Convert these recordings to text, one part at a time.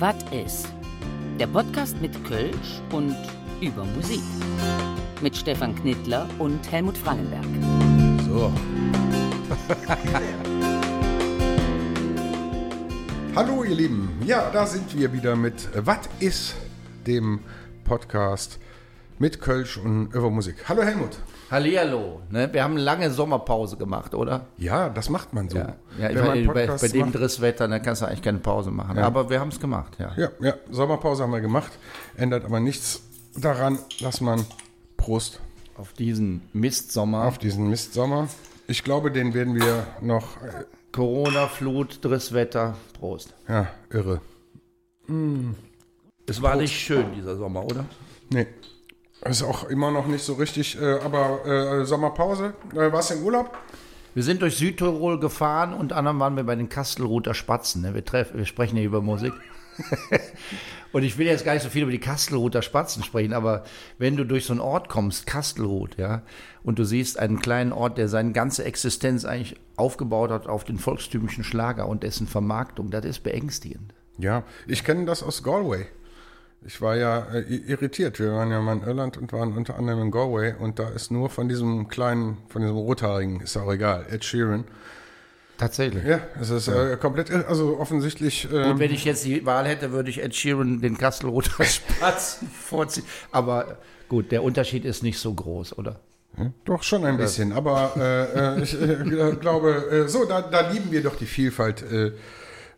Was ist? Der Podcast mit Kölsch und über Musik. Mit Stefan Knittler und Helmut Frangenberg. So. Hallo ihr Lieben, ja, da sind wir wieder mit Was ist, dem Podcast mit Kölsch und über Musik. Hallo Helmut. Hallihallo. Ne? Wir haben eine lange Sommerpause gemacht, oder? Ja, das macht man so. Ja, ja Wenn bei, bei dem macht. Drisswetter, da kannst du eigentlich keine Pause machen. Ja. Aber wir haben es gemacht, ja. Ja, ja, Sommerpause haben wir gemacht. Ändert aber nichts daran, dass man Prost Auf diesen Mistsommer. auf diesen Mistsommer. Ich glaube, den werden wir noch, äh, Corona, Flut, Drisswetter. Prost. ja, irre. Es war nicht schön, dieser Sommer, oder? Nee. Ist auch immer noch nicht so richtig, äh, aber äh, Sommerpause. Äh, warst du im Urlaub? Wir sind durch Südtirol gefahren und anderem waren wir bei den Kastelruther Spatzen. Ne? Wir, treff, wir sprechen hier über Musik. und ich will jetzt gar nicht so viel über die Kastelruther Spatzen sprechen, aber wenn du durch so einen Ort kommst, Kastelruth, ja, und du siehst einen kleinen Ort, der seine ganze Existenz eigentlich aufgebaut hat auf den volkstümlichen Schlager und dessen Vermarktung, das ist beängstigend. Ja, ich kenne das aus Galway. Ich war ja äh, irritiert. Wir waren ja mal in Irland und waren unter anderem in Galway und da ist nur von diesem kleinen, von diesem Rothaarigen, ist auch egal, Ed Sheeran. Tatsächlich. Ja, es ist äh, komplett, also offensichtlich. Und ähm, wenn ich jetzt die Wahl hätte, würde ich Ed Sheeran den Kastelruther Spatzen vorziehen. Aber gut, der Unterschied ist nicht so groß, oder? Doch schon ein bisschen, aber äh, äh, ich äh, glaube, äh, so, da, da lieben wir doch die Vielfalt,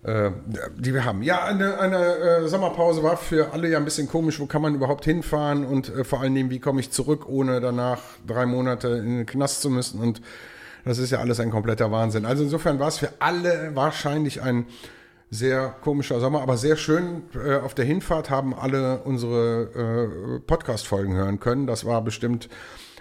äh, die wir haben. Ja, eine, eine äh, Sommerpause war für alle ja ein bisschen komisch. Wo kann man überhaupt hinfahren und äh, vor allen Dingen, wie komme ich zurück, ohne danach drei Monate in den Knast zu müssen? Und das ist ja alles ein kompletter Wahnsinn. Also insofern war es für alle wahrscheinlich ein sehr komischer Sommer, aber sehr schön. Äh, auf der Hinfahrt haben alle unsere äh, Podcast-Folgen hören können. Das war bestimmt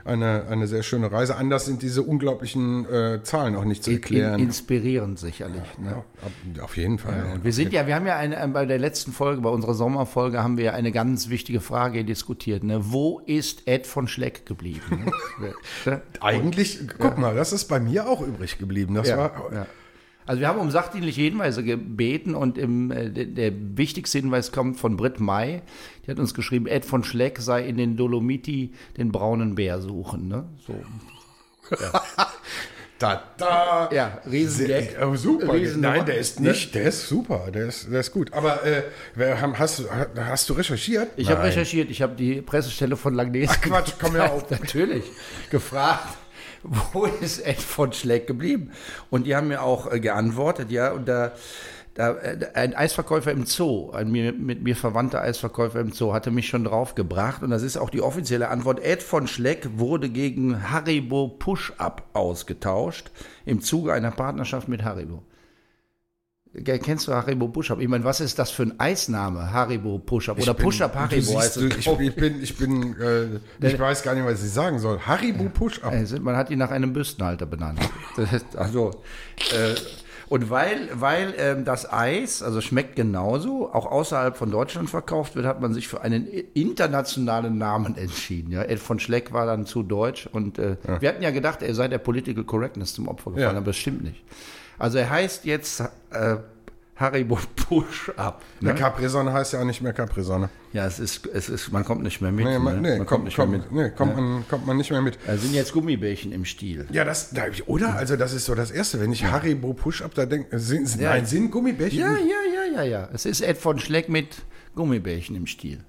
eine, eine sehr schöne Reise. Anders sind diese unglaublichen äh, Zahlen auch nicht zu In, erklären. inspirierend sicherlich. Ne? Ab- auf jeden Fall. Und wir sind ja, wir haben ja eine, bei der letzten Folge, bei unserer Sommerfolge, haben wir ja eine ganz wichtige Frage diskutiert. Ne? Wo ist Ed von Schleck geblieben? Ne? Eigentlich, guck mal, das ist bei mir auch übrig geblieben. Das ja, war, ja. Also wir haben um sachdienliche Hinweise gebeten und im, äh, der, der wichtigste Hinweis kommt von Britt May. Die hat uns geschrieben, Ed von Schleck sei in den Dolomiti den braunen Bär suchen. Ne? So. da, da. Ja, Riesengag. Oh, super. Riesen- Nein, der ist nicht, der ist super, der ist, der ist gut. Aber äh, hast, du- hast du recherchiert? Ich habe recherchiert, ich habe die Pressestelle von Langnese. Ach, Quatsch, komm ja auf. Natürlich. Gefragt, wo ist Ed von Schleck geblieben? Und die haben mir auch äh, geantwortet, ja, und da, da äh, ein Eisverkäufer im Zoo, ein mir, mit mir verwandter Eisverkäufer im Zoo, hatte mich schon draufgebracht. Und das ist auch die offizielle Antwort. Ed von Schleck wurde gegen Haribo Push-Up ausgetauscht im Zuge einer Partnerschaft mit Haribo. Kennst du Haribo Push-Up? Ich meine, was ist das für ein Eisname? Haribo Push-Up oder Push-Up Haribo heißt es. ich, ich bin, ich bin, äh, ich weiß gar nicht, was ich sagen soll. Haribo Push-Up. Man hat ihn nach einem Büstenhalter benannt. Ist, also, äh, und weil, weil ähm, das Eis, also schmeckt genauso, auch außerhalb von Deutschland verkauft wird, hat man sich für einen internationalen Namen entschieden. Ja, Ed von Schleck war dann zu deutsch und äh, wir hatten ja gedacht, er sei der Political Correctness zum Opfer gefallen, Ja. aber das stimmt nicht. Also er heißt jetzt äh, Haribo Push-Up. Ne? Ne? Capri-Sonne heißt ja auch nicht mehr Capri-Sonne. Ja, es ist, es ist, man kommt nicht mehr mit. Nee, ne? man, nee, man kommt, kommt, nee, kommt, man, kommt man nicht mehr mit. Da sind jetzt Gummibärchen im Stiel. Ja, das, da, oder? Also, das ist so das Erste. Wenn ich Haribo Push-Up da denke, sind, Ja. nein, sind Gummibärchen? Ja, ja, ja, ja, ja. Es ist Ed von Schleck mit Gummibärchen im Stiel.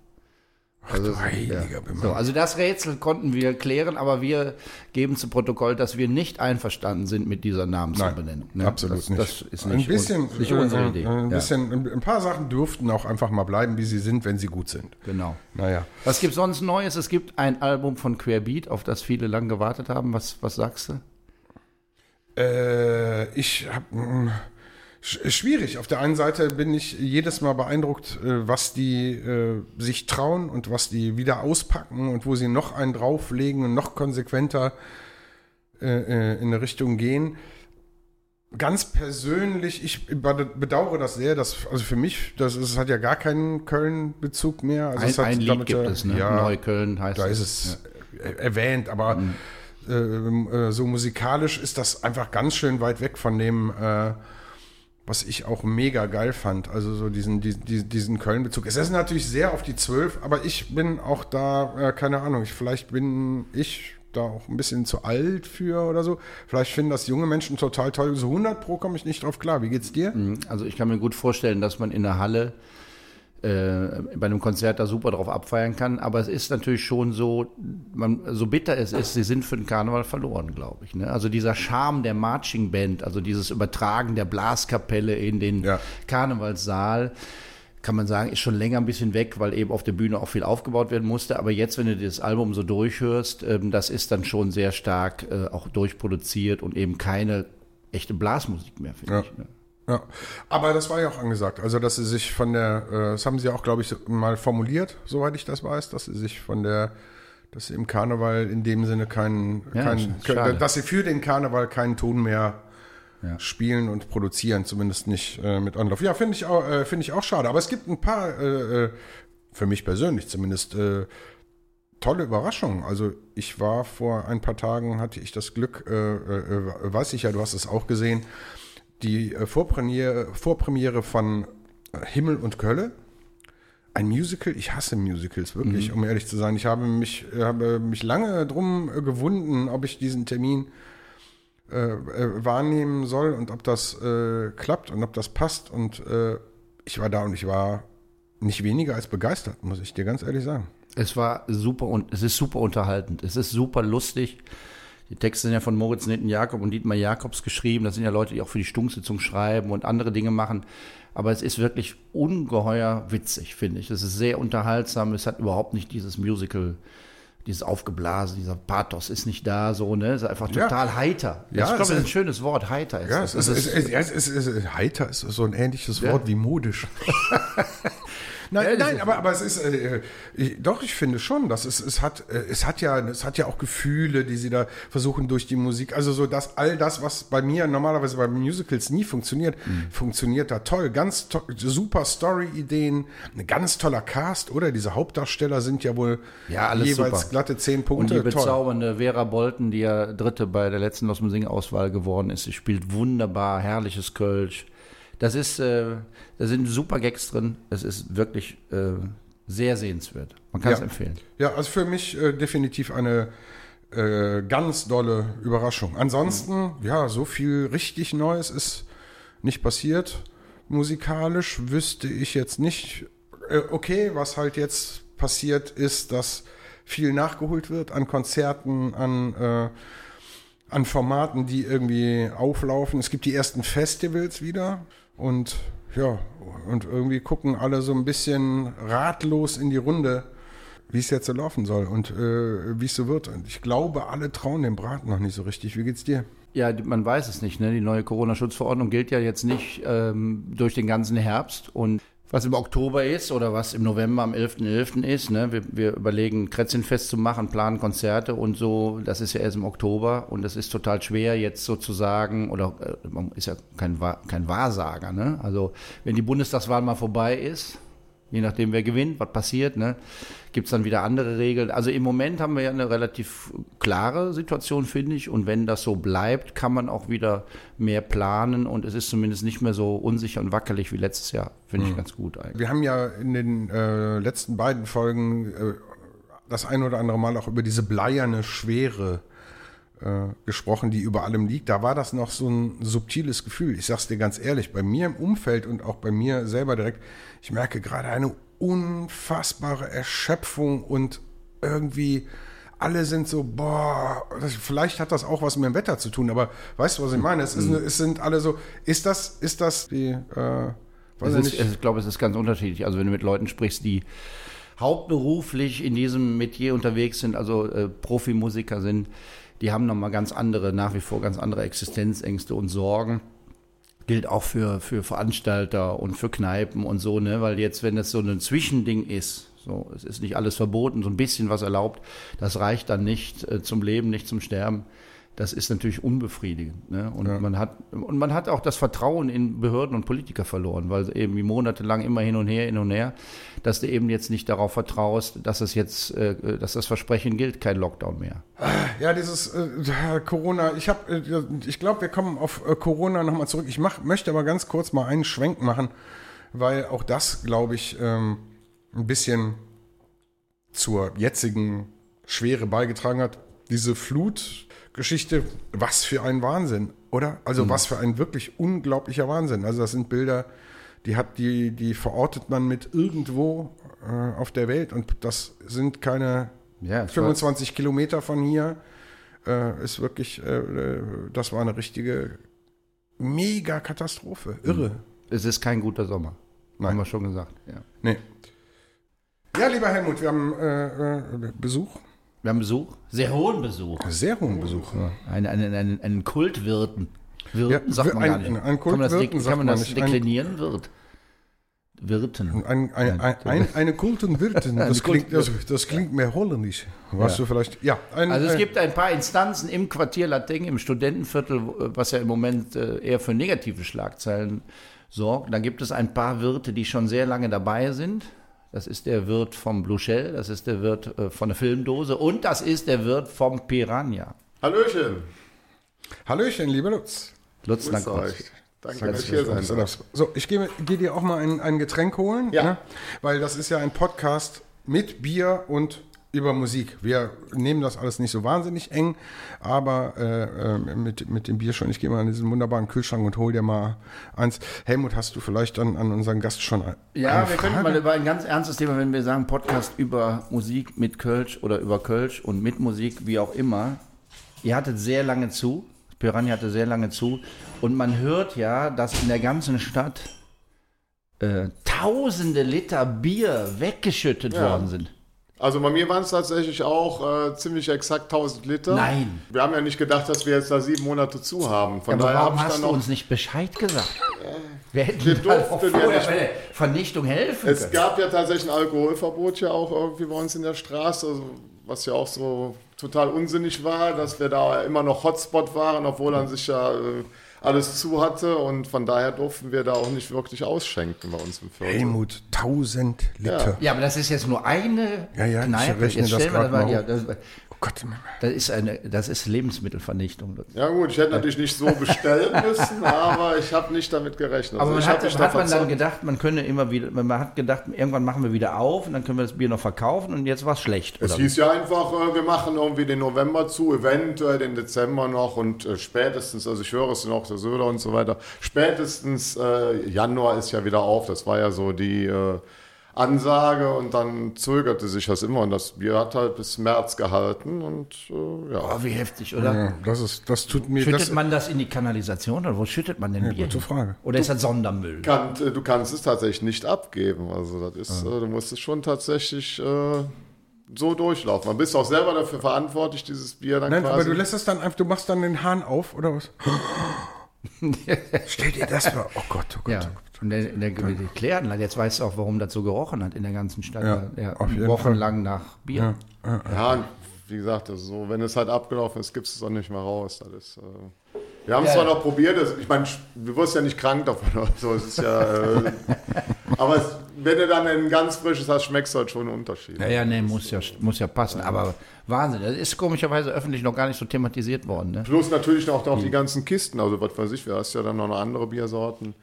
Also, heiliger ja. So, also das Rätsel konnten wir klären, aber wir geben zu Protokoll, dass wir nicht einverstanden sind mit dieser Namensumbenennung. ne? Absolut das, nicht. Das ist ein nicht, bisschen, un, nicht unsere äh, Idee. Ein, ja, bisschen, ein, ein paar Sachen dürften auch einfach mal bleiben, wie sie sind, wenn sie gut sind. genau. Naja. Was gibt sonst Neues? Es gibt ein Album von Querbeat, auf das viele lang gewartet haben. Was, was sagst du? Äh, ich habe schwierig. Auf der einen Seite bin ich jedes Mal beeindruckt, äh, was die äh, sich trauen und was die wieder auspacken und wo sie noch einen drauflegen und noch konsequenter äh, äh, in eine Richtung gehen. Ganz persönlich, ich bedauere das sehr, dass, also für mich, das ist, hat ja gar keinen Köln-Bezug mehr. Also es Ein, hat ein Lied gibt ja- es, ne? Ja, Neukölln heißt da es. ist es äh, erwähnt, aber Mhm. ähm, äh, so musikalisch ist das einfach ganz schön weit weg von dem, äh, was ich auch mega geil fand. Also so diesen, diesen, diesen Köln-Bezug. Es ist natürlich sehr auf die Zwölf, aber ich bin auch da, äh, keine Ahnung, ich, vielleicht bin ich da auch ein bisschen zu alt für oder so. Vielleicht finden das junge Menschen total toll. So 100 Pro komme ich nicht drauf klar. Wie geht's dir? Mhm. Also ich kann mir gut vorstellen, dass man in der Halle äh, bei einem Konzert da super drauf abfeiern kann. Aber es ist natürlich schon so, man, so bitter es ist, sie sind für den Karneval verloren, glaube ich. Ne? Also dieser Charme der Marching Band, also dieses Übertragen der Blaskapelle in den ja. Karnevalssaal, kann man sagen, ist schon länger ein bisschen weg, weil eben auf der Bühne auch viel aufgebaut werden musste. Aber jetzt, wenn du das Album so durchhörst, ähm, das ist dann schon sehr stark äh, auch durchproduziert und eben keine echte Blasmusik mehr, finde ja. ich. Ne? Ja, aber das war ja auch angesagt. Also, dass sie sich von der, äh, das haben sie auch, glaube ich, mal formuliert, soweit ich das weiß, dass sie sich von der, dass sie im Karneval in dem Sinne keinen, ja, kein, dass sie für den Karneval keinen Ton mehr ja. spielen und produzieren, zumindest nicht äh, mit Anlauf. Ja, finde ich, auch, äh, finde ich auch schade. Aber es gibt ein paar, äh, äh für mich persönlich zumindest, äh, tolle Überraschungen. Also ich war vor ein paar Tagen, hatte ich das Glück, äh, weiß ich ja, du hast es auch gesehen, die äh, Vorpremiere, Vorpremiere von äh, Himmel und Kölle. Ein Musical, ich hasse Musicals, wirklich, mhm. um ehrlich zu sein. Ich habe mich, habe mich lange drum äh, gewunden, ob ich diesen Termin äh, wahrnehmen soll und ob das äh, klappt und ob das passt. Und äh, ich war da und ich war nicht weniger als begeistert, muss ich dir ganz ehrlich sagen. Es war super und es ist super unterhaltend. Es ist super lustig. Die Texte sind ja von Moritz Nitten Jakob und Dietmar Jakobs geschrieben. Das sind ja Leute, die auch für die Stunksitzung schreiben und andere Dinge machen. Aber es ist wirklich ungeheuer witzig, finde ich. Es ist sehr unterhaltsam. Es hat überhaupt nicht dieses Musical, dieses Aufgeblasen, dieser Pathos ist nicht da, so, ne? Es ist einfach total ja. heiter. Ja, ich glaube, das ist ein schönes Wort, heiter. Ist ja, es ist, es ist, es ist, heiter ist so ein ähnliches Wort wie modisch. Nein, ja, nein, aber, aber es ist äh, ich, doch, ich finde schon, dass es, es hat, äh, es hat ja, es hat ja auch Gefühle, die sie da versuchen durch die Musik. Also so, dass all das, was bei mir normalerweise bei Musicals nie funktioniert, mhm. funktioniert da toll. Ganz to super Story-Ideen, ein ganz toller Cast, oder? Diese Hauptdarsteller sind ja wohl ja, jeweils super. Glatte zehn Punkte. Und die bezaubernde. Vera Bolten, die ja Dritte bei der letzten Los Sing-Auswahl geworden ist, sie spielt wunderbar, herrliches Kölsch. Das ist, äh, da sind super Gags drin. Es ist wirklich äh, sehr sehenswert. Man kann es empfehlen. Ja, also für mich äh, definitiv eine äh, ganz dolle Überraschung. Ansonsten, mhm. ja, so viel richtig Neues ist nicht passiert. Musikalisch wüsste ich jetzt nicht. Äh, okay, was halt jetzt passiert ist, dass viel nachgeholt wird an Konzerten, an äh, an Formaten, die irgendwie auflaufen. Es gibt die ersten Festivals wieder. Und ja, und irgendwie gucken alle so ein bisschen ratlos in die Runde, wie es jetzt so laufen soll und äh, wie es so wird. Und ich glaube, alle trauen dem Braten noch nicht so richtig. Wie geht's dir? Ja, man weiß es nicht. Ne? Die neue Corona-Schutzverordnung gilt ja jetzt nicht ähm, durch den ganzen Herbst. Und was im Oktober ist oder was im November am 11.11. .11. ist. Ne? Wir, wir überlegen, Kretzenfest zu machen, planen Konzerte und so. Das ist ja erst im Oktober und es ist total schwer jetzt sozusagen, oder äh, man ist ja kein, kein Wahrsager. Ne? Also wenn die Bundestagswahl mal vorbei ist, je nachdem wer gewinnt, was passiert, ne, gibt es dann wieder andere Regeln. Also im Moment haben wir ja eine relativ klare Situation, finde ich. Und wenn das so bleibt, kann man auch wieder mehr planen und es ist zumindest nicht mehr so unsicher und wackelig wie letztes Jahr. Finde ich mhm. ganz gut eigentlich. Wir haben ja in den äh, letzten beiden Folgen äh, das ein oder andere Mal auch über diese bleierne Schwere äh, gesprochen, die über allem liegt. Da war das noch so ein subtiles Gefühl. Ich sag's dir ganz ehrlich, bei mir im Umfeld und auch bei mir selber direkt, ich merke gerade eine unfassbare Erschöpfung und irgendwie alle sind so, boah, das, vielleicht hat das auch was mit dem Wetter zu tun, aber weißt du, was ich meine? Es, ist, es sind alle so, ist das, ist das die, äh, weiß ist, nicht? ich glaube, es ist ganz unterschiedlich. Also wenn du mit Leuten sprichst, die hauptberuflich in diesem Metier unterwegs sind, also äh, Profimusiker sind, die haben nochmal ganz andere, nach wie vor ganz andere Existenzängste und Sorgen. Gilt auch für, für Veranstalter und für Kneipen und so, ne? Weil jetzt, wenn das so ein Zwischending ist, so, es ist nicht alles verboten, so ein bisschen was erlaubt, das reicht dann nicht äh, zum Leben, nicht zum Sterben. Das ist natürlich unbefriedigend. Ne? Und, ja. man hat, und man hat auch das Vertrauen in Behörden und Politiker verloren, weil eben monatelang immer hin und her, hin und her, dass du eben jetzt nicht darauf vertraust, dass es jetzt, äh, dass das Versprechen gilt, kein Lockdown mehr. Ja, dieses äh, Corona, ich habe, äh, ich glaube, wir kommen auf äh, Corona nochmal zurück. Ich mach, möchte aber ganz kurz mal einen Schwenk machen, weil auch das, glaube ich, ähm, ein bisschen zur jetzigen Schwere beigetragen hat. Diese Flut Geschichte, was für ein Wahnsinn, oder? Also mhm. was für ein wirklich unglaublicher Wahnsinn. Also das sind Bilder, die hat die, die verortet man mit irgendwo äh, auf der Welt und das sind keine ja, 25 Kilometer von hier. Äh, ist wirklich, äh, äh, das war eine richtige mega Katastrophe. Irre. Mhm. Es ist kein guter Sommer. Nein. Haben wir schon gesagt. Ja. Nee. Ja, lieber Helmut, wir haben äh, äh, Besuch. Wir haben Besuch, sehr hohen Besuch. Sehr hohen Besuch. Ja. Einen, einen, einen, einen Kultwirten. Wirten ja, sagt man ein, gar nicht. Ein Kultwirten Kann man das, kann man das deklinieren? Wirt. Wirten. Ein, ein, ein, eine Kultenwirten, das, klingt, das, das klingt mehr holländisch. Was ja. du vielleicht, ja. also es gibt ein paar Instanzen im Quartier Lateng, im Studentenviertel, was ja im Moment äh, eher für negative Schlagzeilen sorgt. Da gibt es ein paar Wirte, die schon sehr lange dabei sind. Das ist der Wirt vom Blue Shell, das ist der Wirt äh, von der Filmdose und das ist der Wirt vom Piranha. Hallöchen. Hallöchen, lieber Lutz. Lutz, danke euch. Danke, dass ich hier sein darf. So, ich gehe geh dir auch mal ein, ein Getränk holen, ja. Ne? weil das ist ja ein Podcast mit Bier und über Musik. Wir nehmen das alles nicht so wahnsinnig eng, aber äh, äh, mit, mit dem Bier schon. Ich gehe mal in diesen wunderbaren Kühlschrank und hol dir mal eins. Helmut, hast du vielleicht an, an unseren Gast schon ein, Ja, wir können mal über ein ganz ernstes Thema, wenn wir sagen Podcast über Musik mit Kölsch oder über Kölsch und mit Musik, wie auch immer. Ihr hattet sehr lange zu, Piranha hatte sehr lange zu und man hört ja, dass in der ganzen Stadt äh, tausende Liter Bier weggeschüttet ja. worden sind. Also bei mir waren es tatsächlich auch äh, ziemlich exakt 1000 Liter. Nein. Wir haben ja nicht gedacht, dass wir jetzt da sieben Monate zu haben. Von ja, daher warum hast du uns nicht Bescheid gesagt? Äh, wir hätten wir durften ja nicht, Vernichtung helfen Es können. gab ja tatsächlich ein Alkoholverbot ja auch irgendwie bei uns in der Straße, also, was ja auch so total unsinnig war, dass wir da immer noch Hotspot waren, obwohl dann sich ja... Äh, alles zu hatte und von daher durften wir da auch nicht wirklich ausschenken bei uns im Viertel. Helmut, 1000 Liter. Ja. ja, aber das ist jetzt nur eine ja, ja, Kneipe. Ich jetzt das gerade mal ja, das, Gott. Das ist, eine, das ist Lebensmittelvernichtung. Ja gut, ich hätte natürlich nicht so bestellen müssen, aber ich habe nicht damit gerechnet. Aber also man hat, hat man dann gedacht, man könne immer wieder, man hat gedacht, irgendwann machen wir wieder auf und dann können wir das Bier noch verkaufen und jetzt war es schlecht. Es hieß ja einfach, äh, wir machen irgendwie den November zu, eventuell den Dezember noch und äh, spätestens, also ich höre es noch, der Söder und so weiter, spätestens äh, Januar ist ja wieder auf. Das war ja so die Ansage und dann zögerte sich das immer und das Bier hat halt bis März gehalten und äh, ja. Oh, wie heftig, oder? Ja, das ist, das tut mir. Schüttet das, man das in die Kanalisation oder wo schüttet man denn ja, Bier? Gute Frage. Oder du, ist das Sondermüll? Kann, äh, du kannst es tatsächlich nicht abgeben. Also das ist, ja. äh, du musst es schon tatsächlich äh, so durchlaufen. Man bist auch selber dafür verantwortlich, dieses Bier dann Nein, quasi. aber du lässt es dann einfach, du machst dann den Hahn auf oder was? Stell dir das mal. Oh Gott, oh Gott, ja. oh Gott. Und der, der, der Kläranlage, jetzt weißt du auch, warum das so gerochen hat in der ganzen Stadt. Ja, ja wochenlang Fall. nach Bier. Ja, ja, wie gesagt, also so, wenn es halt abgelaufen ist, gibt es es auch nicht mehr raus. Das ist, äh wir haben es zwar noch probiert, das, ich meine, du wirst ja nicht krank davon. So, es ist ja, äh, aber es, wenn du dann ein ganz frisches hast, schmeckst du halt schon einen Unterschied. Ja, ja, nee, muss ja, muss ja passen. Aber Wahnsinn, das ist komischerweise öffentlich noch gar nicht so thematisiert worden. Ne? Plus natürlich auch, auch die ganzen Kisten, also was weiß ich, du hast ja dann noch andere Biersorten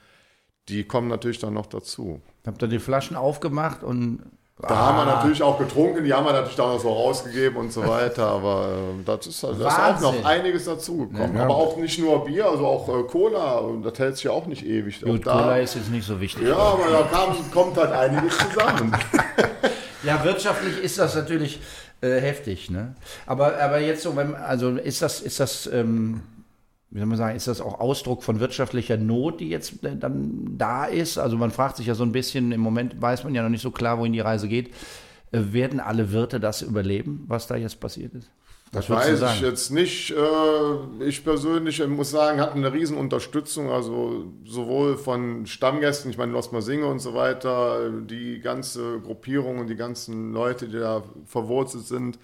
die kommen natürlich dann noch dazu. Habt ihr die Flaschen aufgemacht und. Da ah. haben wir natürlich auch getrunken, die haben wir natürlich dann auch so rausgegeben und so weiter, aber äh, das ist, halt, da ist auch noch einiges dazugekommen. Ja. Aber auch nicht nur Bier, also auch äh, Cola, und das hält sich ja auch nicht ewig. Gut, da, Cola ist jetzt nicht so wichtig. Ja, aber da kam, kommt halt einiges zusammen. ja, wirtschaftlich ist das natürlich äh, heftig, ne? Aber, aber jetzt so, wenn, also ist das, ist das, ähm, wie soll man sagen, ist das auch Ausdruck von wirtschaftlicher Not, die jetzt äh, dann da ist? Also man fragt sich ja so ein bisschen, im Moment weiß man ja noch nicht so klar, wohin die Reise geht. Äh, werden alle Wirte das überleben, was da jetzt passiert ist? Das weiß ich jetzt nicht. Äh, ich persönlich muss sagen, hatten eine riesen Unterstützung, also sowohl von Stammgästen, ich meine Losmer Singe und so weiter, die ganze Gruppierung und die ganzen Leute, die da verwurzelt sind,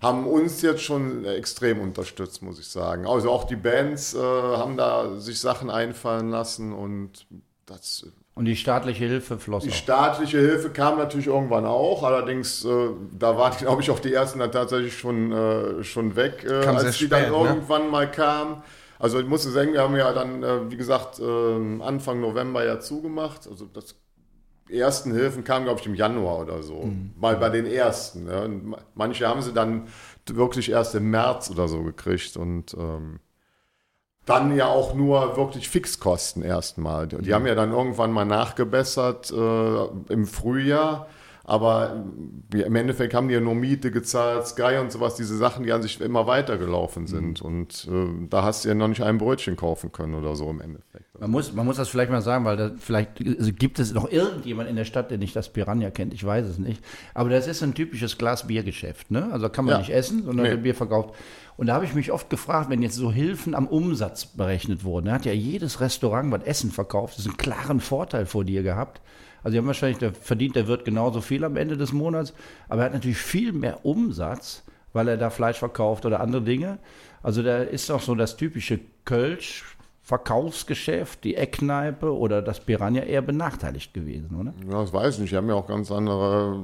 haben uns jetzt schon extrem unterstützt, muss ich sagen. Also auch die Bands äh, haben da sich Sachen einfallen lassen und das und die staatliche Hilfe floss Die auch. staatliche Hilfe kam natürlich irgendwann auch, allerdings äh, da waren, glaube ich, auch die ersten dann tatsächlich schon, äh, schon weg, äh, als die spät, dann ne? irgendwann mal kamen. Also ich muss sagen, wir haben ja dann, äh, wie gesagt, äh, Anfang November ja zugemacht. Also das ersten Hilfen kamen, glaube ich, im Januar oder so. Mhm. Mal bei den ersten. Ne? Manche haben sie dann wirklich erst im März oder so gekriegt und ähm, dann ja auch nur wirklich Fixkosten erstmal. Die, die haben ja dann irgendwann mal nachgebessert äh, im Frühjahr. Aber im Endeffekt haben die ja nur Miete gezahlt, Sky und sowas, diese Sachen, die an sich immer weitergelaufen sind. Und äh, da hast du ja noch nicht ein Brötchen kaufen können oder so im Endeffekt. Man muss, man muss das vielleicht mal sagen, weil da, vielleicht also gibt es noch irgendjemand in der Stadt, der nicht das Piranha kennt. Ich weiß es nicht. Aber das ist ein typisches Glas-Bier-Geschäft. Ne? Also kann man Ja. nicht essen, sondern Nee. wird Bier verkauft. Und da habe ich mich oft gefragt, wenn jetzt so Hilfen am Umsatz berechnet wurden, da hat ja jedes Restaurant, was Essen verkauft, das ist einen klaren Vorteil vor dir gehabt. Also die haben wahrscheinlich, da verdient der Wirt genauso viel am Ende des Monats, aber er hat natürlich viel mehr Umsatz, weil er da Fleisch verkauft oder andere Dinge. Also da ist auch so das typische Kölsch, Verkaufsgeschäft, die Eckkneipe oder das Piranha eher benachteiligt gewesen, oder? Ja, das weiß ich nicht. Die haben ja auch ganz andere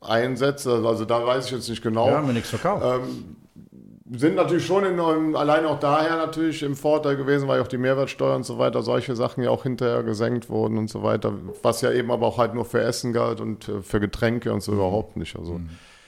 Einsätze. Also da weiß ich jetzt nicht genau. Ja, haben wir nichts verkauft. Sind natürlich schon in, ähm, allein auch daher natürlich im Vorteil gewesen, weil auch die Mehrwertsteuer und so weiter, solche Sachen ja auch hinterher gesenkt wurden und so weiter, was ja eben aber auch halt nur für Essen galt und äh, für Getränke und so überhaupt nicht. Also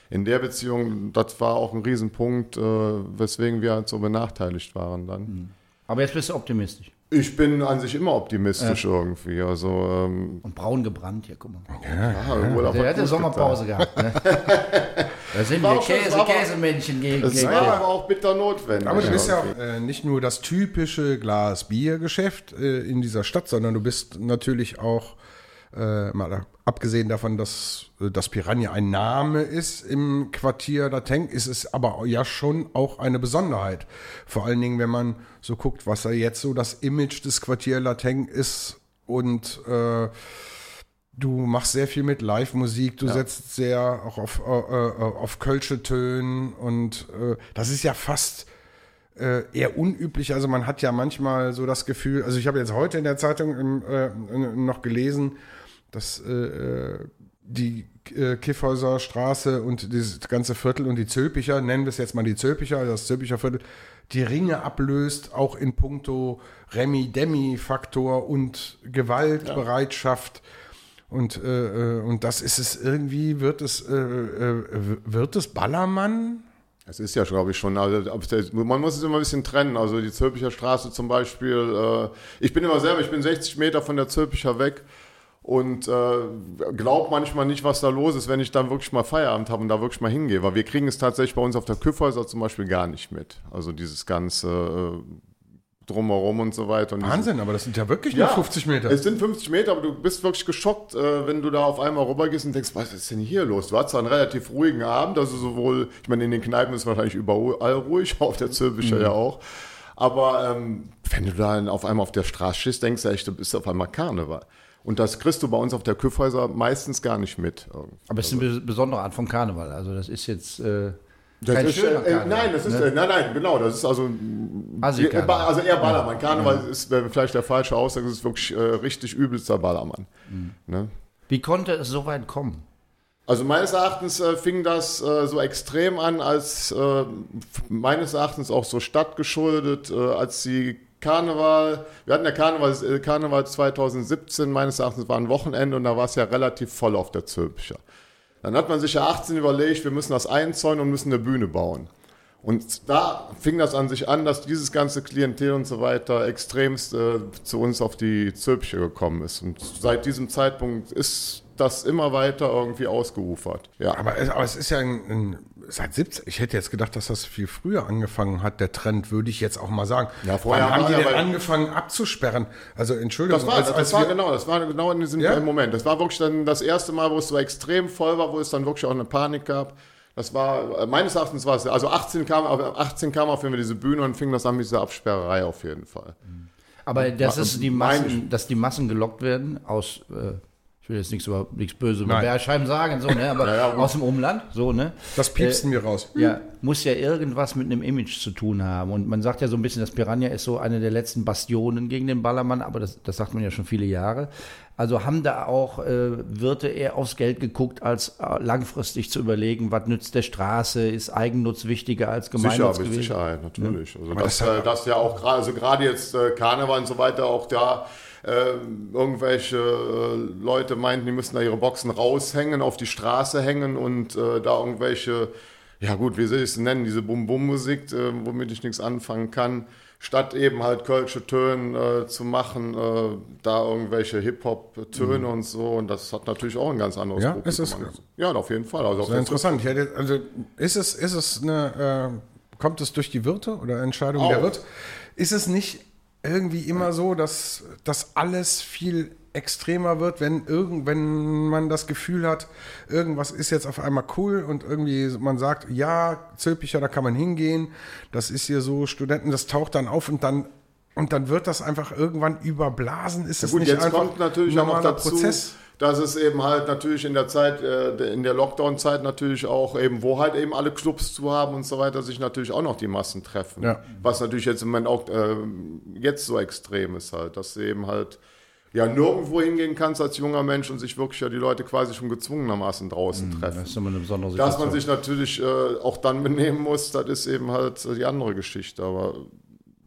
in der Beziehung, das war auch ein Riesenpunkt, äh, weswegen wir halt so benachteiligt waren dann. Aber jetzt bist du optimistisch. Ich bin an sich immer optimistisch irgendwie. Also ähm, Und braun gebrannt hier, guck mal. ja, wohl auch Der hatte gut Sommerpause gehabt. Ne? da sind wir Käse, Käsemännchen gegen. getan. Gegen war aber auch bitter notwendig. Aber du bist ja auch äh, nicht nur das typische Glas-Bier-Geschäft äh, in dieser Stadt, sondern du bist natürlich auch, äh, mal abgesehen davon, dass äh, das Piranha ein Name ist im Quartier Lateng, ist es aber ja schon auch eine Besonderheit. Vor allen Dingen, wenn man so guckt, was da jetzt so das Image des Quartier Lateng ist und äh, Du machst sehr viel mit Live-Musik, du setzt sehr auch auf, äh, äh, auf Kölsche Tönen und äh, das ist ja fast äh, eher unüblich. Also man hat ja manchmal so das Gefühl, also ich habe jetzt heute in der Zeitung im, äh, noch gelesen, dass äh, äh, die äh, Kiffhäuser Straße und dieses ganze Viertel und die Zülpicher, nennen wir es jetzt mal die Zülpicher, das Zülpicher Viertel, die Ringe ablöst, auch in puncto Remi-Demi-Faktor und Gewaltbereitschaft. Und, äh, äh, und das ist es irgendwie, wird es, äh, äh, wird es Ballermann? Es ist ja, glaube ich, schon. Also, man muss es immer ein bisschen trennen. Also die Zülpicher Straße zum Beispiel. Äh, ich bin immer selber, ich bin 60 Meter von der Zülpicher weg und äh, glaub manchmal nicht, was da los ist, wenn ich dann wirklich mal Feierabend habe und da wirklich mal hingehe. Weil wir kriegen es tatsächlich bei uns auf der Küffhäuser zum Beispiel gar nicht mit. Also dieses ganze äh, Drumherum und so weiter. Und diese- Wahnsinn, aber das sind ja wirklich nur 50 Meter. es sind 50 Meter, aber du bist wirklich geschockt, äh, wenn du da auf einmal rübergehst und denkst, was ist denn hier los? Du hattest zwar einen relativ ruhigen Abend, also sowohl, ich meine, in den Kneipen ist wahrscheinlich überall ruhig, auf der Zülpicher ja auch. Aber ähm, wenn du da auf einmal auf der Straße stehst, denkst du echt, du bist auf einmal Karneval. Und das kriegst du bei uns auf der Küffhäuser meistens gar nicht mit. Aber es ist eine besondere Art von Karneval. Also das ist jetzt äh, Das ist, äh, Karneval. nein, das ist, ne? äh, nein, nein, genau, das ist also, Assi-Karneval. also eher Ballermann. Karneval ist äh, vielleicht der falsche Ausdruck, es ist wirklich äh, richtig übelster Ballermann. Ne? Wie konnte es so weit kommen? Also meines Erachtens äh, fing das äh, so extrem an, als äh, meines Erachtens auch so stadtgeschuldet, äh, als die Karneval, wir hatten ja Karneval, äh, Karneval 2017, meines Erachtens war ein Wochenende und da war es ja relativ voll auf der Zülpicher. Dann hat man sich ja 18 überlegt, wir müssen das einzäunen und müssen eine Bühne bauen. Und da fing das an sich an, dass dieses ganze Klientel und so weiter extremst äh, zu uns auf die Zülpiche gekommen ist. Und seit diesem Zeitpunkt ist das immer weiter irgendwie ausgeufert. Ja. Aber es, aber es ist ja ein, ein, seit 17, ich hätte jetzt gedacht, dass das viel früher angefangen hat, der Trend, würde ich jetzt auch mal sagen. Ja, vorher Wann haben die denn angefangen abzusperren? Also Entschuldigung, Das war, als, das als war genau, das war genau in diesem Ja? Moment. Das war wirklich dann das erste Mal, wo es so extrem voll war, wo es dann wirklich auch eine Panik gab. Das war, äh, meines Erachtens war es, also 18 kam, aber 18 kam auf jeden Fall diese Bühne und fing das an mit dieser Absperrerei auf jeden Fall. Aber das ist die Massen, dass die Massen gelockt werden aus, äh, ich will jetzt nichts über nichts Böses über Bergheim sagen, so, ne? aber ja, ja, aus dem Umland, so, ne? Das piepsten äh, wir raus. Ja, muss ja irgendwas mit einem Image zu tun haben. Und man sagt ja so ein bisschen, das Piranha ist so eine der letzten Bastionen gegen den Ballermann, aber das, das sagt man ja schon viele Jahre. Also haben da auch äh, Wirte eher aufs Geld geguckt, als äh, langfristig zu überlegen, was nützt der Straße, ist Eigennutz wichtiger als Gemeinnutz Sicher, mit Sicherheit, natürlich. Ja. Also das, das, äh, das ja auch gerade, also gerade jetzt äh, Karneval und so weiter, auch da äh, irgendwelche äh, Leute meinten, die müssten da ihre Boxen raushängen, auf die Straße hängen und äh, da irgendwelche, ja gut, wie soll ich es nennen, diese Bum-Bum-Musik, äh, womit ich nichts anfangen kann, statt eben halt kölsche Töne äh, zu machen, äh, da irgendwelche Hip-Hop-Töne mhm. und so. Und das hat natürlich auch ein ganz anderes ja, Ist es, ja, auf jeden Fall. Also Sehr interessant. Hätte, also ist es, ist es eine, kommt es durch die Wirte oder Entscheidung auch. der Wirt? Ist es nicht irgendwie immer so, dass das alles viel extremer wird, wenn irgend, wenn man das Gefühl hat, irgendwas ist jetzt auf einmal cool und irgendwie man sagt, ja, Zülpicher, da kann man hingehen, das ist hier so Studenten, das taucht dann auf und dann und dann wird das einfach irgendwann überblasen. Ist ja, gut, nicht jetzt einfach kommt natürlich ein normaler dazu, Prozess? Dass es eben halt natürlich in der Zeit, äh, in der Lockdown-Zeit natürlich auch eben, wo halt eben alle Clubs zu haben und so weiter, sich natürlich auch noch die Massen treffen. Ja. Was natürlich jetzt im Moment auch äh, jetzt so extrem ist halt, dass du eben halt ja nirgendwo hingehen kannst als junger Mensch und sich wirklich ja die Leute quasi schon gezwungenermaßen draußen mhm, treffen. Das ist immer eine besondere Situation. Dass man sich natürlich äh, auch dann benehmen muss, das ist eben halt die andere Geschichte. Aber.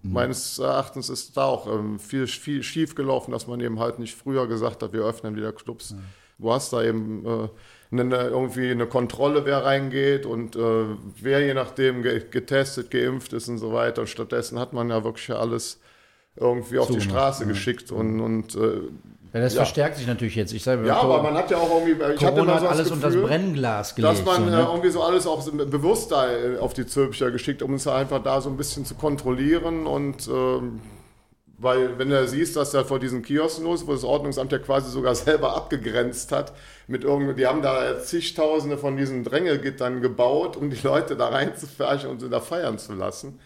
Meines Erachtens ist da auch ähm, viel, viel schief gelaufen, dass man eben halt nicht früher gesagt hat, wir öffnen wieder Clubs. Mhm. Du hast da eben äh, eine, irgendwie eine Kontrolle, wer reingeht und äh, wer je nachdem getestet, geimpft ist und so weiter. Stattdessen hat man ja wirklich alles irgendwie auf die Straße ja. geschickt und, und äh, ja, das ja. verstärkt sich natürlich jetzt. Ich sage, ja, aber man hat ja auch irgendwie, ich Corona hatte hat alles unter das Brennglas gelegt. Dass man so, ne? irgendwie so alles auch bewusst da äh, auf die Zülpicher geschickt, um uns einfach da so ein bisschen zu kontrollieren und ähm, weil wenn du siehst, dass da vor diesen Kiosken los, wo das Ordnungsamt ja quasi sogar selber abgegrenzt hat, mit irgendwie, die haben da zigtausende von diesen Drängelgittern gebaut, um die Leute da reinzufärchen und sie da feiern zu lassen.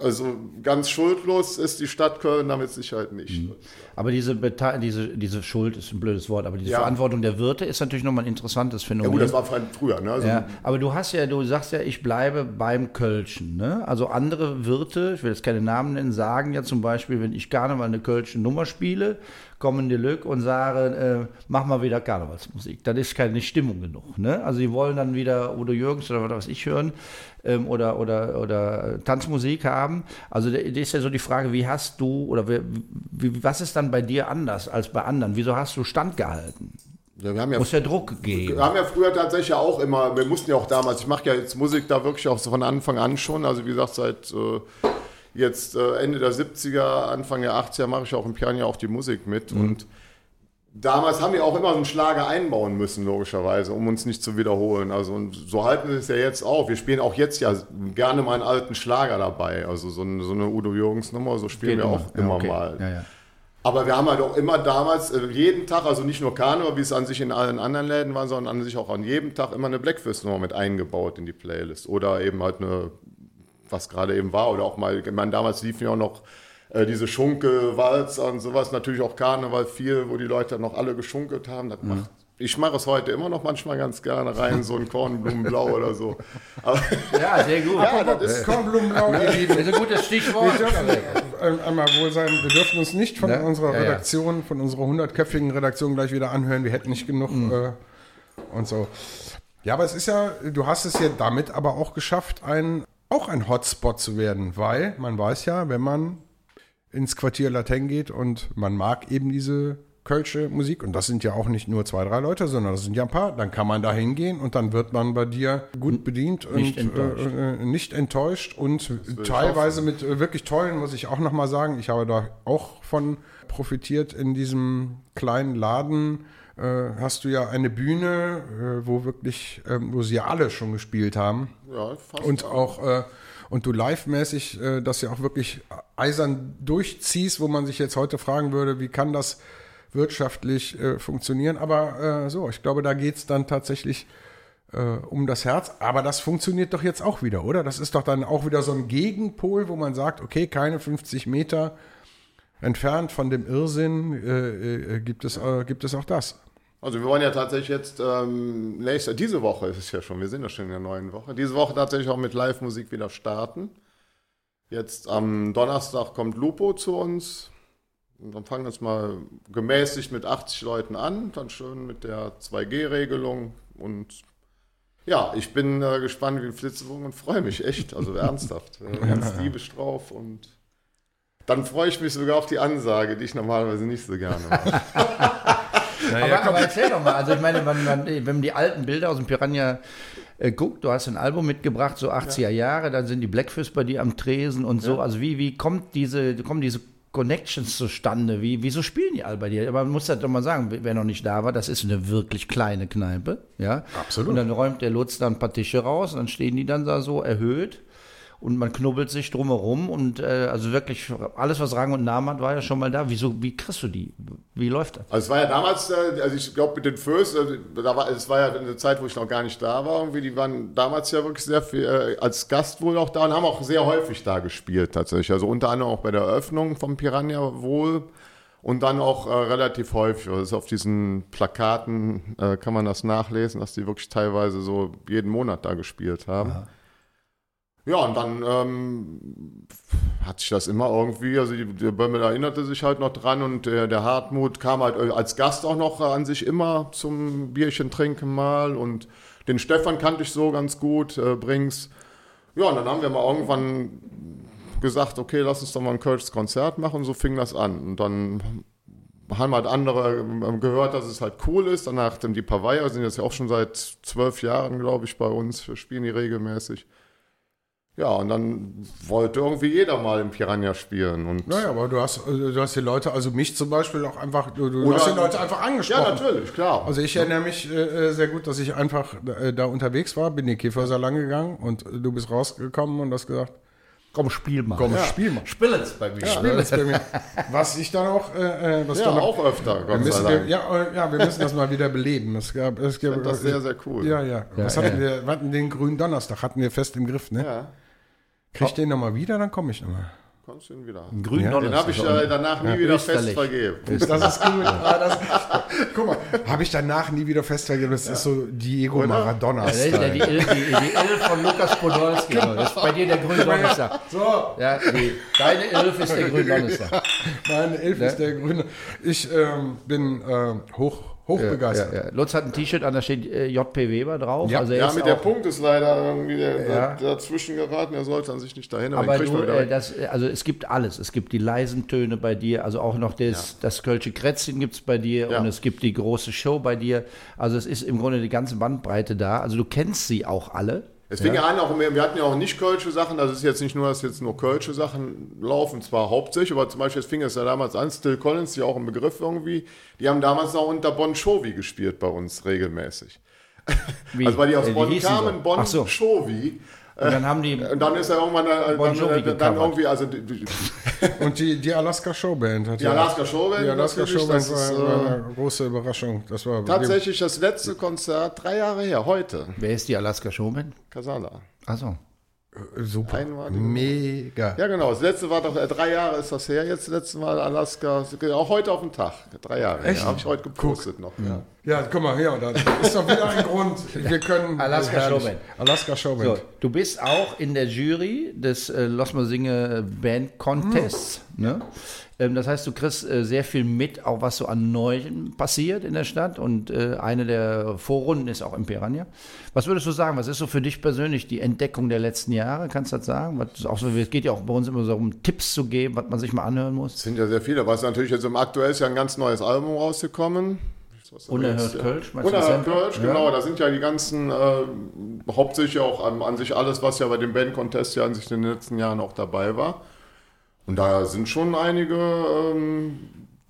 Also ganz schuldlos ist die Stadt Köln damit Sicherheit nicht. Mhm. Aber diese, diese, diese Schuld ist ein blödes Wort, aber diese ja. Verantwortung der Wirte ist natürlich nochmal ein interessantes Phänomen. Ja gut, das war früher. Ne? Also ja, aber du hast ja, du sagst ja, ich bleibe beim Kölschen. Ne? Also andere Wirte, ich will jetzt keine Namen nennen, sagen ja zum Beispiel, wenn ich gerne mal eine Kölsche Nummer spiele, kommen die Lück und sagen, äh, mach mal wieder Karnevalsmusik. Dann ist keine Stimmung genug. Ne? Also die wollen dann wieder Udo Jürgens oder was ich hören ähm, oder, oder, oder Tanzmusik haben. Also das ist ja so die Frage, wie hast du oder wie, wie, was ist dann bei dir anders als bei anderen? Wieso hast du standgehalten? Ja, wir haben ja, Muss ja Druck geben. Wir haben ja früher tatsächlich auch immer, wir mussten ja auch damals, ich mache ja jetzt Musik da wirklich auch so von Anfang an schon, also wie gesagt, seit äh, jetzt äh, Ende der 70er, Anfang der 80er mache ich auch im Piano auch die Musik mit. Mhm. Und damals haben wir auch immer so einen Schlager einbauen müssen, logischerweise, um uns nicht zu wiederholen. Also und so halten wir es ja jetzt auch. Wir spielen auch jetzt ja gerne mal einen alten Schlager dabei. Also so eine, so eine Udo Jürgens Nummer, so spielen Geht wir auch immer, ja, okay. mal. Ja, ja. Aber wir haben halt auch immer damals, äh, jeden Tag, also nicht nur Karneval, wie es an sich in allen anderen Läden war, sondern an sich auch an jedem Tag immer eine Blackfist-Nummer mit eingebaut in die Playlist. Oder eben halt eine was gerade eben war. Oder auch mal, ich meine, damals liefen ja auch noch äh, diese Schunkelwalzer und sowas, natürlich auch Karneval viel, wo die Leute noch alle geschunkelt haben. Das mhm. macht ich mache es heute immer noch manchmal ganz gerne rein, so ein Kornblumenblau oder so. Aber ja, sehr gut. Ja, das ist Kornblumenblau, ihr Lieben. Das ist ein gutes Stichwort. Wir dürfen äh, einmal wohl sein, wir dürfen uns nicht von ja? unserer Redaktion, von unserer hundertköpfigen Redaktion gleich wieder anhören. Wir hätten nicht genug mhm. äh, und so. Ja, aber es ist ja, du hast es ja damit aber auch geschafft, ein auch ein Hotspot zu werden, weil man weiß ja, wenn man ins Quartier Latin geht und man mag eben diese Kölsche Musik und das sind ja auch nicht nur zwei, drei Leute, sondern das sind ja ein paar, dann kann man da hingehen und dann wird man bei dir gut bedient nicht und enttäuscht. Äh, äh nicht enttäuscht und teilweise mit äh, wirklich tollen, muss ich auch nochmal sagen, ich habe da auch von profitiert in diesem kleinen Laden äh, hast du ja eine Bühne, äh, wo wirklich, ähm, wo sie alle schon gespielt haben. Ja, fast. Und auch, äh, und du live-mäßig äh, das ja auch wirklich eisern durchziehst, wo man sich jetzt heute fragen würde, wie kann das wirtschaftlich äh, funktionieren. Aber äh, so, ich glaube, da geht es dann tatsächlich äh, um das Herz. Aber das funktioniert doch jetzt auch wieder, oder? Das ist doch dann auch wieder so ein Gegenpol, wo man sagt, okay, keine 50 Meter entfernt von dem Irrsinn äh, äh, gibt, es, äh, gibt es auch das. Also wir wollen ja tatsächlich jetzt ähm, nächste, diese Woche ist es ja schon, wir sind ja schon in der neuen Woche, diese Woche tatsächlich auch mit Live-Musik wieder starten. Jetzt am Donnerstag kommt Lupo zu uns. Und dann fangen wir jetzt mal gemäßigt mit 80 Leuten an, dann schön mit der 2G-Regelung und ja, ich bin äh, gespannt wie ein Flitzebogen und freue mich echt, also ernsthaft. Äh, ganz diebisch drauf und dann freue ich mich sogar auf die Ansage, die ich normalerweise nicht so gerne mache. aber, aber erzähl doch mal, also ich meine, wenn man, wenn man die alten Bilder aus dem Piranha äh, guckt, du hast ein Album mitgebracht, so 80er Jahre, dann sind die Blackfish bei dir am Tresen und so. Also wie, wie kommt diese, kommen diese Connections zustande? Wie, wieso spielen die alle bei dir? Aber man muss das doch mal sagen, wer noch nicht da war, das ist eine wirklich kleine Kneipe. Ja? Absolut. Und dann räumt der Lutz da ein paar Tische raus, dann stehen die dann da so erhöht und man knubbelt sich drumherum und äh, also wirklich alles, was Rang und Namen hat, war ja schon mal da. Wieso, wie kriegst du die? Wie läuft das? Also es war ja damals, äh, also ich glaube mit den First, also da war, es war ja eine Zeit, wo ich noch gar nicht da war, irgendwie, die waren damals ja wirklich sehr viel, äh, als Gast wohl auch da und haben auch sehr häufig da gespielt tatsächlich. Also unter anderem auch bei der Eröffnung vom Piranha wohl. Und dann auch äh, relativ häufig, also auf diesen Plakaten äh, kann man das nachlesen, dass die wirklich teilweise so jeden Monat da gespielt haben. Ja, und dann ähm, hat sich das immer irgendwie, also der Bömmel erinnerte sich halt noch dran und der, der Hartmut kam halt als Gast auch noch an sich immer zum Bierchen trinken mal und den Stefan kannte ich so ganz gut, äh, Brings. Ja, und dann haben wir mal irgendwann gesagt, okay, lass uns doch mal ein Kölsches Konzert machen, so fing das an. Und dann haben halt andere ähm, gehört, dass es halt cool ist. Danach die Pavaya sind jetzt ja auch schon seit zwölf Jahren, glaube ich, bei uns, spielen die regelmäßig. Ja, und dann wollte irgendwie jeder mal im Piranha spielen. Und Naja, aber du hast, äh, du hast die Leute, also mich zum Beispiel auch einfach, du, du hast die Leute einfach angesprochen. ja, natürlich, klar. Also ich erinnere mich äh, sehr gut, dass ich einfach äh, da unterwegs war, bin in die Käfersalon gegangen und du bist rausgekommen und hast gesagt, Komm, spiel mal. komm, spiel mal. Spiel es bei mir. Spiel das bei mir. Was ich dann auch, äh, äh, was ja, dann auch öfter, wir Gott sei müssen, Dank. wir, ja, äh, ja, wir müssen das mal wieder beleben. Es gab, es gab, das sehr, sehr cool. Ja, ja. Was hatten wir, wir hatten den grünen Donnerstag, hatten wir fest im Griff, ne? Ja, Krieg ich den nochmal wieder, dann komme ich nochmal. kommst du ihn wieder. Grün Ja, Den habe ich äh, danach nie wieder fest vergeben. Das ist gut. Ah, das, guck mal, habe ich danach nie wieder festvergeben. Das ist so Diego Maradona. Das ist ja die, Il- die, die Elf von Lukas Podolski. Das ist bei dir der grüne Donnerstag. So, Ja, die, deine Elf ist der grüne Donnerstag. meine Elf ist der grüne. Ich ähm, bin ähm, hoch, hoch begeistert. Ja, ja. Lutz hat ein T-Shirt an, da steht äh, JP Weber drauf. Ja. also Ja, mit der Punkt ist leider irgendwie der, Ja. dazwischen geraten. Er sollte an sich nicht dahin, aber, aber du, äh, das, also es gibt alles. Es gibt die leisen Töne bei dir, also auch noch das, das Kölsche Krätzchen gibt es bei dir Ja. und es gibt die große Show bei dir. Also es ist im Grunde die ganze Bandbreite da. Also du kennst sie auch alle. Es fing ja. an, auch, wir hatten ja auch nicht kölsche Sachen, das ist jetzt nicht nur, dass jetzt nur kölsche Sachen laufen, zwar hauptsächlich, aber zum Beispiel, es fing es ja damals an, Still Collins, die auch ein Begriff irgendwie, die haben damals auch unter Bon Jovi gespielt bei uns regelmäßig. Wie? Also weil die aus Äh, Bonn kamen. Bon so. Jovi. Und dann haben die Und dann ist er irgendwann äh, Bon dann, äh, dann irgendwie, also die, die, Und die, die Alaska Showband hat die ja- Alaska Showband, Die Alaska Showband das ist, war, war äh, eine große Überraschung. Das war tatsächlich das letzte Konzert, drei Jahre her, heute, Wer ist die Alaska Showman? Kasala. Achso. Super. Einmalig. Mega. Ja, genau. Das letzte war doch, äh, drei Jahre ist das her. Jetzt das letzte Mal Alaska, auch heute auf den Tag. Drei Jahre. Echt? Ja, Habe ich heute gepostet noch. Ja. Ja, guck mal, hier, da ist doch wieder ein Grund. Wir können. Alaska. Showband. Alaska Showband. So, du bist auch in der Jury des äh, Lass mal Singe Band Contests. Ne? Ähm, das heißt, du kriegst äh, sehr viel mit, auch was so an Neuem passiert in der Stadt. Und äh, eine der Vorrunden ist auch im Piranha. Was würdest du sagen? Was ist so für dich persönlich die Entdeckung der letzten Jahre? Kannst du das sagen? Was, auch so, es geht ja auch bei uns immer so um Tipps zu geben, was man sich mal anhören muss. Es sind ja sehr viele. Was natürlich jetzt im aktuell ist ja ein ganz neues Album rausgekommen. Unerhört Kölsch, meinst du das Unerhört? Kölsch, genau. Da sind ja die ganzen, äh, hauptsächlich auch an, an sich alles, was ja bei dem Band Contest ja an sich in den letzten Jahren auch dabei war. Und da sind schon einige ähm,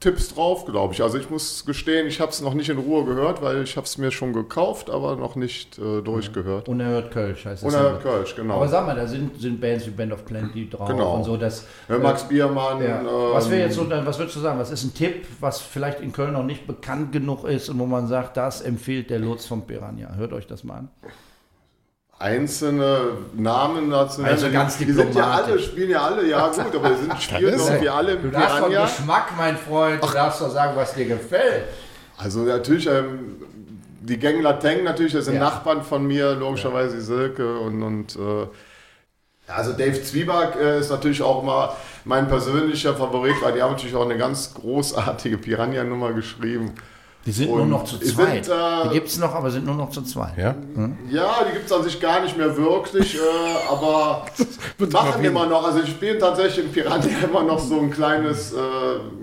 Tipps drauf, glaube ich. Also ich muss gestehen, ich habe es noch nicht in Ruhe gehört, weil ich habe es mir schon gekauft, aber noch nicht äh, durchgehört. Unerhört Kölsch heißt das. Unerhört Sample. Kölsch, genau. Aber sag mal, da sind, sind Bands wie Band of Plenty drauf Genau. und so. Das, Ja, Max Biermann. Ja. ähm, was wäre jetzt so, was würdest du sagen? Was ist ein Tipp, was vielleicht in Köln noch nicht bekannt genug ist und wo man sagt, das empfiehlt der Lutz vom Piranha? Hört euch das mal an. Einzelne Namen dazu Also ganz die, die sind ja alle, spielen ja alle, ja gut, aber die sind, spielen irgendwie alle im Du darfst von Piranha. Geschmack, mein Freund, du darfst doch sagen, was dir gefällt. Also natürlich, ähm, die Gang Lateng natürlich, das sind Ja. Nachbarn von mir, logischerweise die Silke und, und äh, also Dave Zwieback äh, ist natürlich auch immer mein persönlicher Favorit, weil die haben natürlich auch eine ganz großartige Piranha-Nummer geschrieben. Die sind nur Und noch zu die zweit. sind, äh, die gibt es noch, aber sind nur noch zu zweit. Ja? Ja, die gibt es an sich gar nicht mehr wirklich, äh, aber machen immer immer noch. Also ich spiele tatsächlich in Piranha immer noch so ein kleines, äh,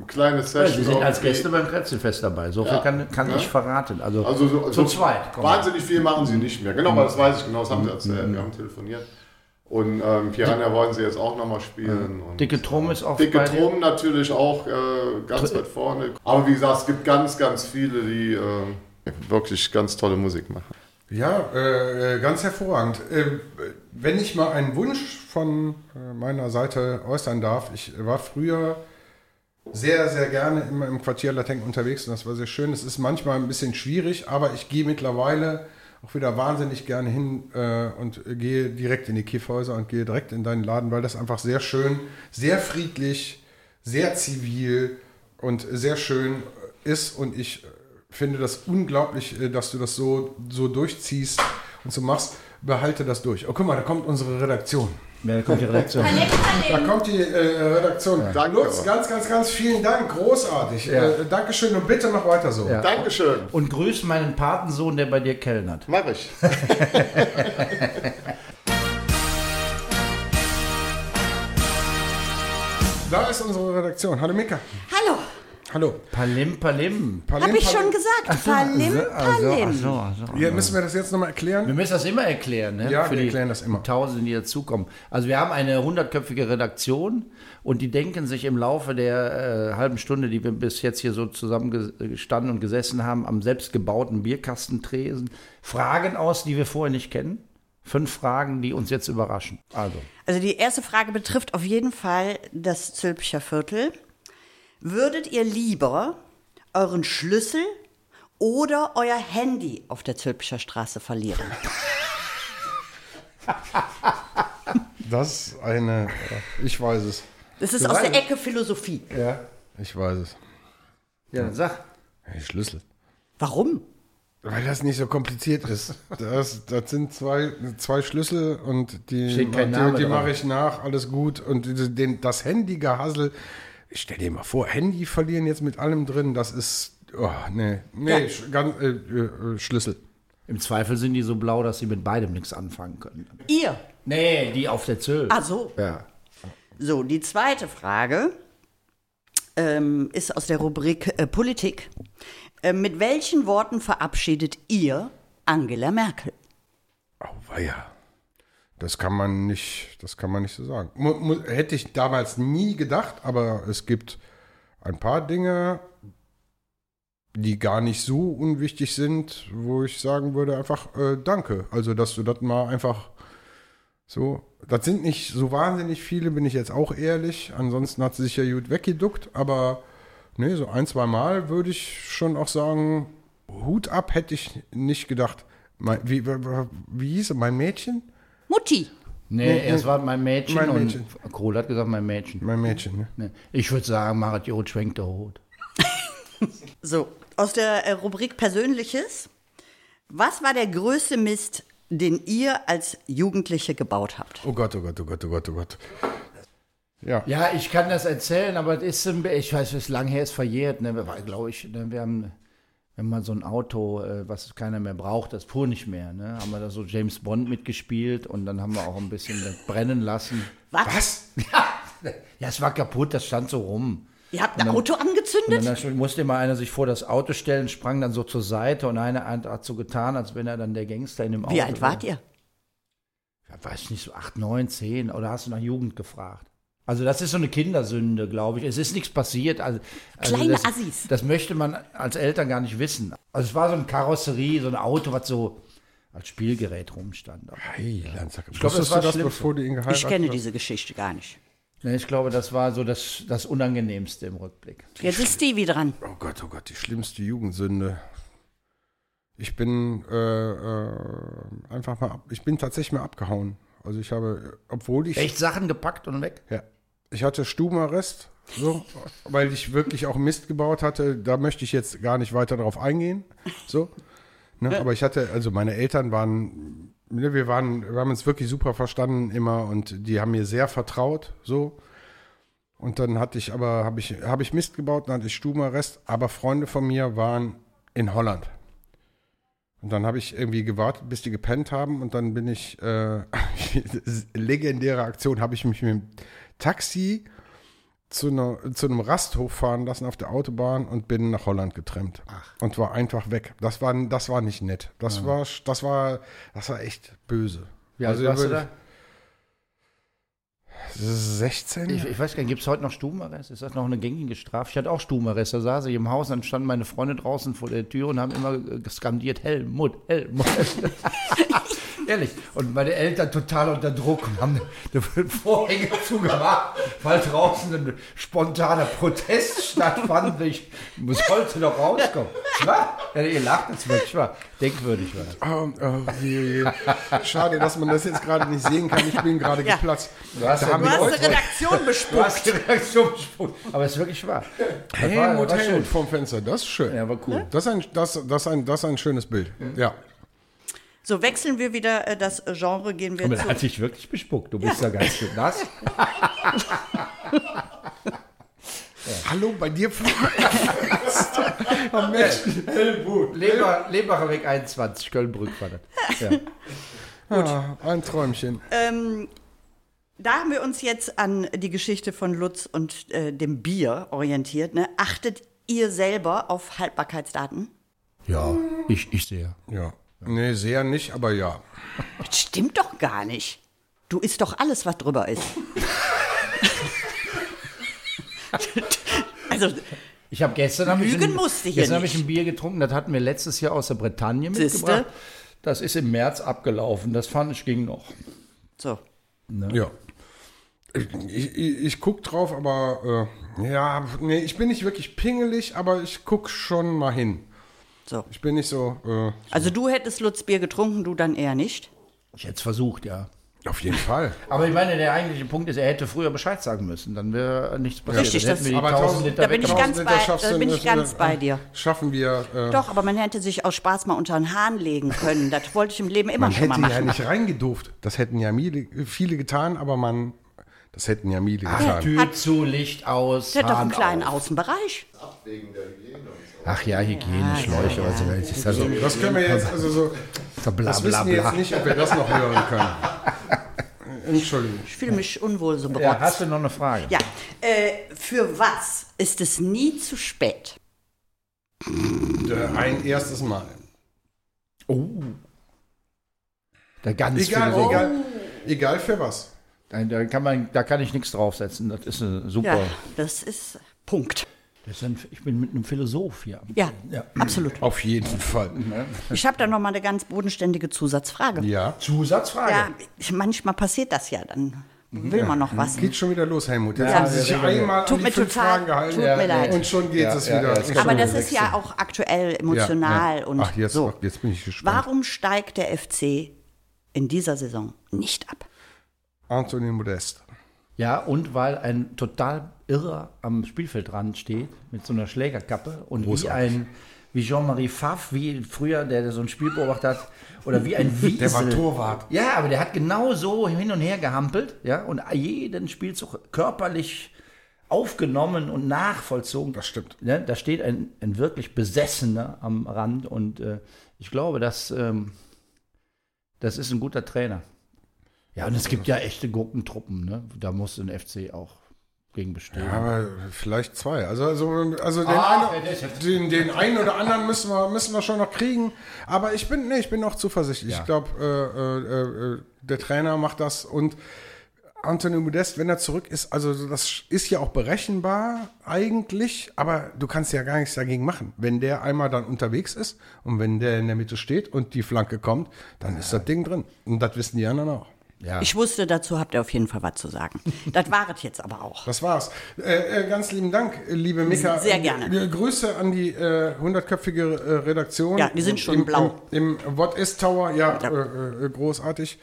kleines Ja, Session. Sie sind als irgendwie. Gäste beim Kretzelfest dabei. So viel Ja. kann, kann ich verraten. Also, Also so, zu so zweit. kommen. Wahnsinnig viel machen sie nicht mehr. Genau, aber das weiß ich genau, das haben sie erzählt. Wir haben telefoniert. Und ähm, Piranha wollen sie jetzt auch nochmal spielen. Und, Dicke Trom ist auch Dicke bei dir. Trom natürlich auch äh, ganz weit vorne. Aber wie gesagt, es gibt ganz, ganz viele, die äh, wirklich ganz tolle Musik machen. Ja, äh, äh, ganz hervorragend. Äh, wenn ich mal einen Wunsch von äh, meiner Seite äußern darf, ich war früher sehr, sehr gerne immer im Quartier Lateng unterwegs und das war sehr schön. Es ist manchmal ein bisschen schwierig, aber ich gehe mittlerweile auch wieder wahnsinnig gerne hin äh, und gehe direkt in die Kiffhäuser und gehe direkt in deinen Laden, weil das einfach sehr schön, sehr friedlich, sehr zivil und sehr schön ist und ich finde das unglaublich, äh, dass du das so, so durchziehst und so machst. Behalte das durch. Oh, guck mal, da kommt unsere Redaktion. Ja, da kommt die Redaktion. Da kommt die äh, Redaktion. Danke. Lutz, ganz, ganz, ganz vielen Dank. Großartig. Ja. Äh, Dankeschön und bitte noch weiter so. Ja. Dankeschön. Und grüß meinen Patensohn, der bei dir kellnert. Mach ich. Da ist unsere Redaktion. Hallo Mika. Hallo, Hallo. Palim, Palim. Palim, habe ich Palim. schon gesagt. Palim, Also, Palim. also, also. Ja, müssen wir das jetzt nochmal erklären? Wir müssen das immer erklären, ne? Ja, wir erklären das immer. Tausende, die dazukommen. Also wir haben eine hundertköpfige Redaktion und die denken sich im Laufe der äh, halben Stunde, die wir bis jetzt hier so zusammengestanden und gesessen haben, am selbstgebauten Bierkastentresen, Fragen aus, die wir vorher nicht kennen. Fünf Fragen, die uns jetzt überraschen. Also, Also die erste Frage betrifft auf jeden Fall das Zülpicher Viertel. Würdet ihr lieber euren Schlüssel oder euer Handy auf der Zülpicher Straße verlieren? Das ist eine. Ich weiß es. Das ist aus der Ecke Philosophie. ja. Ich weiß es. Ja, dann sag. Hey, Schlüssel. Warum? Weil das nicht so kompliziert ist. Das, das sind zwei, zwei Schlüssel und die, die, die mache ich nach, alles gut. Und den, das Handy-Gehassel, ich stell dir mal vor, Handy verlieren jetzt mit allem drin, das ist, oh, nee, nee, Ja. sch- ganz, äh, äh, Schlüssel. Im Zweifel sind die so blau, dass sie mit beidem nichts anfangen können. Ihr. Nee, die auf der Zöl. Ah so. Ja. So, die zweite Frage ähm, ist aus der Rubrik äh, Politik. Äh, mit welchen Worten verabschiedet ihr Angela Merkel? Auweia. Das kann man nicht, das kann man nicht so sagen. Mu, hätte ich damals nie gedacht, aber es gibt ein paar Dinge, die gar nicht so unwichtig sind, wo ich sagen würde einfach äh, Danke. Also dass du das mal einfach so. Das sind nicht so wahnsinnig viele, bin ich jetzt auch ehrlich. Ansonsten hat sie sich ja gut weggeduckt, aber nee, so ein, zwei Mal würde ich schon auch sagen, Hut ab hätte ich nicht gedacht. Mein, wie, wie, wie hieß es, mein Mädchen? Mutti. Nee, erst war mein Mädchen, Mein Mädchen. und Kohl hat gesagt, mein Mädchen. Mein Mädchen, ne? Nee. Ich würde sagen, Marit Jod schwenkt der Hut. So, aus der äh, Rubrik Persönliches. Was war der größte Mist, den ihr als Jugendliche gebaut habt? Oh Gott, oh Gott, oh Gott, oh Gott, oh Gott. Ja. Ja, ich kann das erzählen, aber es ist, ich weiß, es ist lang her, ist verjährt. Ne? Wir, glaube ich, ne? wir haben, wenn man so ein Auto, äh, was keiner mehr braucht, das fuhr nicht mehr. Ne? Haben wir da so James Bond mitgespielt und dann haben wir auch ein bisschen das brennen lassen. Was? Ja, es war kaputt, das stand so rum. Ihr habt ein Auto Und angezündet? dann musste immer einer sich vor das Auto stellen, sprang dann so zur Seite und einer hat so getan, als wenn er dann der Gangster in dem Auto Wie alt wart ihr? Ja, weiß nicht, so 8, 9, 10 oder hast du nach Jugend gefragt? Also das ist so eine Kindersünde, glaube ich. Es ist nichts passiert. Also, also Kleine das, Assis. Das möchte man als Eltern gar nicht wissen. Also es war so eine Karosserie, so ein Auto, was so als Spielgerät rumstand. Aber, Heiland, sag, glaub, das wusstest war das, bevor du ihn geheiratet Ich kenne hast? diese Geschichte gar nicht. ne, ich glaube, das war so das, das Unangenehmste im Rückblick. Jetzt ist Stevie dran. Oh Gott, oh Gott, die schlimmste Jugendsünde. Ich bin äh, äh, einfach mal, ab, ich bin tatsächlich mal abgehauen. Also ich habe, obwohl ich, Echt Sachen gepackt und weg? ja, ich hatte Stubenarrest So, weil ich wirklich auch Mist gebaut hatte. Da möchte ich jetzt gar nicht weiter darauf eingehen. So. Ne? Aber ich hatte, also meine Eltern waren, ne, wir waren, wir haben uns wirklich super verstanden immer und die haben mir sehr vertraut. So. Und dann hatte ich aber, habe ich, habe ich Mist gebaut, dann hatte ich Stubenarrest, aber Freunde von mir waren in Holland. Und dann habe ich irgendwie gewartet, bis die gepennt haben und dann bin ich, äh, legendäre Aktion, habe ich mich mit dem Taxi zu, einer, zu einem Rasthof fahren lassen auf der Autobahn und bin nach Holland getrennt. Und war einfach weg. Das war, das war nicht nett. Das, war, das, war, das war echt böse. Wie alt Also, warst du da? 16? Ich, ich weiß gar nicht, gibt es heute noch Stubenarrest? Ist das noch eine gängige Strafe? Ich hatte auch Stubenarrest. Da saß ich im Haus, dann standen meine Freunde draußen vor der Tür und haben immer äh, skandiert, Helmut, Helmut. Ehrlich. Und meine Eltern total unter Druck und haben die Vorhänge zugemacht, weil draußen ein spontaner Protest stattfand. Ich sollte doch rauskommen. Ja, ihr lacht jetzt wirklich, wahr? Denkwürdig war das. Oh, oh, je, je. Schade, dass man das jetzt gerade nicht sehen kann. Ich bin gerade Ja. geplatzt. Du hast Da ja haben Du wir hast die Redaktion Du bespuckt. hast die Reaktion gespuckt. Aber es ist wirklich wahr. Das war- Helmut, war vom Fenster. Das ist schön. Ja, war cool. Das ist ein, das, das ist ein, das ist ein schönes Bild. Ja. So, wechseln wir wieder äh, das Genre, gehen wir Aber er zu. hat dich wirklich bespuckt. Du bist ja ganz schön nass. Hallo, bei dir. oh, Mensch. Leber, Lebacher Weg 21, Köln-Brück war das. Ja. Ah, ein Träumchen. Ähm, da haben wir uns jetzt an die Geschichte von Lutz und äh, dem Bier orientiert. Ne? Achtet ihr selber auf Haltbarkeitsdaten? ja, ich, ich sehe. Ja. Nee, sehr nicht, aber ja. Das stimmt doch gar nicht. Du isst doch alles, was drüber ist. also, Ich habe gestern hab ich Lügen ein, musste hier gestern habe ich ein Bier getrunken, das hatten wir letztes Jahr aus der Bretagne Siehste? mitgebracht. Das ist im März abgelaufen. Das fand ich ging noch. so. Ja. Ich, ich, ich guck drauf, aber äh, ja, nee, ich bin nicht wirklich pingelig, aber ich guck schon mal hin. So. Ich bin nicht so, äh, Also du hättest Lutz Bier getrunken, du dann eher nicht. Ich hätte es versucht, ja. auf jeden Fall. Aber ich meine, der eigentliche Punkt ist, er hätte früher Bescheid sagen müssen. Dann wäre nichts passiert. Richtig, Dann hätten das- wir die Aber 1000 tausend- Liter Da bin ich ganz bei- da bin ich ganz äh, bei dir. Schaffen wir. Äh, Doch, aber man hätte sich aus Spaß mal unter den Hahn legen können. Das wollte ich im Leben immer man schon hätte mal ja machen. nicht reingeduft. Das hätten ja viele, getan, aber man, das hätten ja viele Ach, getan. Tür zu, Licht aus, Der hat doch einen kleinen auf. Außenbereich. Ach ja, Hygiene, Schläuche, was du willst. Ist also, Das können wir jetzt, also so, so bla das bla wissen wir bla. jetzt nicht, ob wir das noch hören können. Entschuldigung. Ich fühle mich unwohl so Ja, berotzt. hast du noch eine Frage? Ja, äh, für was ist es nie zu spät? Äh, Ein erstes Mal. Oh. Da ganz Egal, viele- egal, egal für was. Da, kann man, da kann ich nichts draufsetzen. Das ist super. Ja, das ist Punkt. Das ein, ich bin mit einem Philosoph hier. Ja, Ja. absolut. Auf jeden Fall. Ich habe da noch mal eine ganz bodenständige Zusatzfrage. Ja. Zusatzfrage. Ja, ich, manchmal passiert das ja, dann will man noch was. Geht schon wieder los, Helmut. Jetzt Ja, haben Sie sich einmal Tut an mir die fünf total- Fragen gehalten. tut mir leid. Und schon geht Ja, es ja, wieder. geht Aber das ist ja auch aktuell emotional und Ach, jetzt, so. jetzt bin ich gespannt. Warum steigt der FC in dieser Saison nicht ab? Anthony Modest. Ja, und weil ein total Irrer am Spielfeldrand steht mit so einer Schlägerkappe und wie ein wie Jean-Marie Pfaff, wie früher, der so ein Spiel beobachtet hat, oder wie ein Wiesel. Der war Torwart. Ja, aber der hat genau so hin und her gehampelt, ja, und jeden Spielzug körperlich aufgenommen und nachvollzogen. Das stimmt. Ja, da steht ein, ein wirklich Besessener am Rand und äh, ich glaube, dass, ähm, das ist ein guter Trainer. Ja, und es gibt ja echte Gurkentruppen, ne? Da muss ein FC auch gegen bestehen. Aber vielleicht zwei. Also, also, also den, Ah, einen, den, den einen oder anderen müssen wir, müssen wir schon noch kriegen. Aber ich bin, nee, ich bin auch zuversichtlich. Ja. Ich glaube, äh, äh, äh, der Trainer macht das und Anthony Modest, wenn er zurück ist, also das ist ja auch berechenbar eigentlich, aber du kannst ja gar nichts dagegen machen. Wenn der einmal dann unterwegs ist und wenn der in der Mitte steht und die Flanke kommt, dann ist das Ding drin. Und das wissen die anderen auch. Ja. Ich wusste, dazu habt ihr auf jeden Fall was zu sagen. Das war es jetzt aber auch. Das war's. Äh, äh, ganz lieben Dank, liebe Mika. Sehr gerne. Grüße an die äh, hundertköpfige äh, Redaktion. Ja, die sind schon Im, blau. Im, im What is Tower, ja, äh, äh, großartig.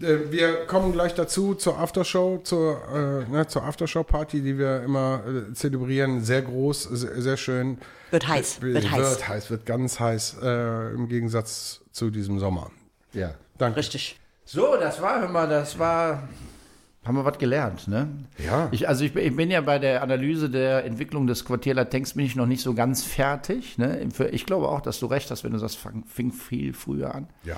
Wir kommen gleich dazu zur Aftershow, zur, äh, ne, zur Aftershow-Party, die wir immer äh, zelebrieren. Sehr groß, sehr, sehr schön. Wird heiß, wird, wird heiß. heiß, wird ganz heiß äh, im Gegensatz zu diesem Sommer. Ja. Danke. Richtig. So, das war, hör mal, das war. Haben wir was gelernt, ne? Ja. Ich, also ich, bin- ich bin ja bei der Analyse der Entwicklung des Quartierler Tanks bin ich noch nicht so ganz fertig. Ne? Ich glaube auch, dass du recht hast, wenn du sagst, fing viel früher an. Ja.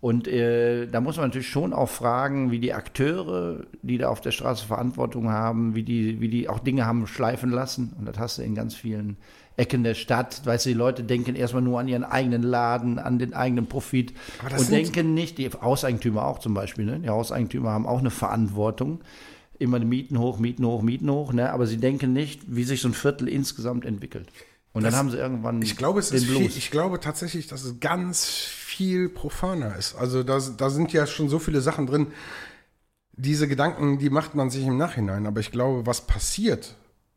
Und äh, da muss man natürlich schon auch fragen, wie die Akteure, die da auf der Straße Verantwortung haben, wie die, wie die auch Dinge haben schleifen lassen. Und das hast du in ganz vielen Ecken der Stadt. Weißt du, die Leute denken erstmal nur an ihren eigenen Laden, an den eigenen Profit das und denken nicht, die Hauseigentümer auch zum Beispiel, ne? die Hauseigentümer haben auch eine Verantwortung. Immer die Mieten hoch, Mieten hoch, Mieten hoch, ne? aber sie denken nicht, wie sich so ein Viertel insgesamt entwickelt. Und dann haben sie irgendwann Ich glaube, es ist viel, ich glaube tatsächlich, dass es ganz viel profaner ist. Also da, da sind ja schon so viele Sachen drin. Diese Gedanken, die macht man sich im Nachhinein. Aber ich glaube, was passiert,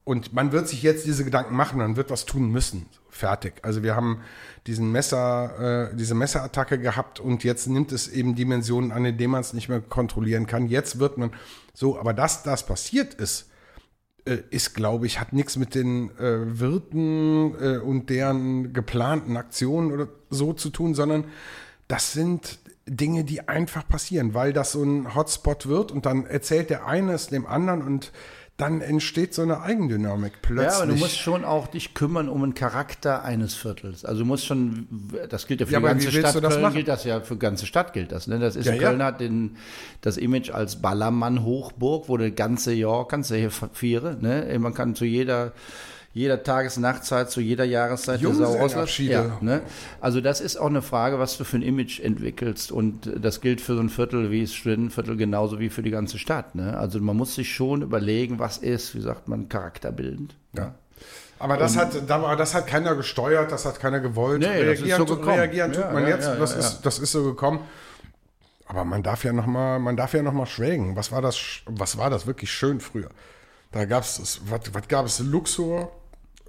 und man wird sich jetzt diese Gedanken machen, man wird was tun müssen. Fertig. Also wir haben diesen Messer, äh, diese Messerattacke gehabt und jetzt nimmt es eben Dimensionen an, in denen man es nicht mehr kontrollieren kann. Jetzt wird man so, aber dass das passiert ist, äh, ist, glaube ich, hat nichts mit den äh, Wirten äh, und deren geplanten Aktionen oder so zu tun, sondern das sind Dinge, die einfach passieren, weil das so ein Hotspot wird und dann erzählt der eine es dem anderen und dann entsteht so eine Eigendynamik plötzlich. Ja, aber du musst schon auch dich kümmern um den Charakter eines Viertels. Also du musst schon, das gilt ja für Ja, die ganze Stadt du Köln, machen? gilt das ja für die ganze Stadt gilt das. Ne? Das ist Ja, in ja. Köln hat den, das Image als Ballermann-Hochburg, wo das ganze Jahr kannst du hier feiern. Ne? Man kann zu jeder jeder Tages-, Nachtzeit, zu jeder Jahreszeit die Sau. Junggesellenabschiede. Ja, ne? Also das ist auch eine Frage, was du für ein Image entwickelst. Und das gilt für so ein Viertel wie das Studentenviertel genauso wie für die ganze Stadt. Ne? Also man muss sich schon überlegen, was ist, wie sagt man, charakterbildend. Ja. Aber das hat, das hat keiner gesteuert, das hat keiner gewollt. Nee, das ist reagieren, so reagieren tut Ja, man ja, jetzt. ja, das, ist, das ist so gekommen. Aber man darf ja noch mal, man darf ja noch mal schwelgen. Was war das, was war das wirklich schön früher? Da gab's, das- was, was gab es? Luxor.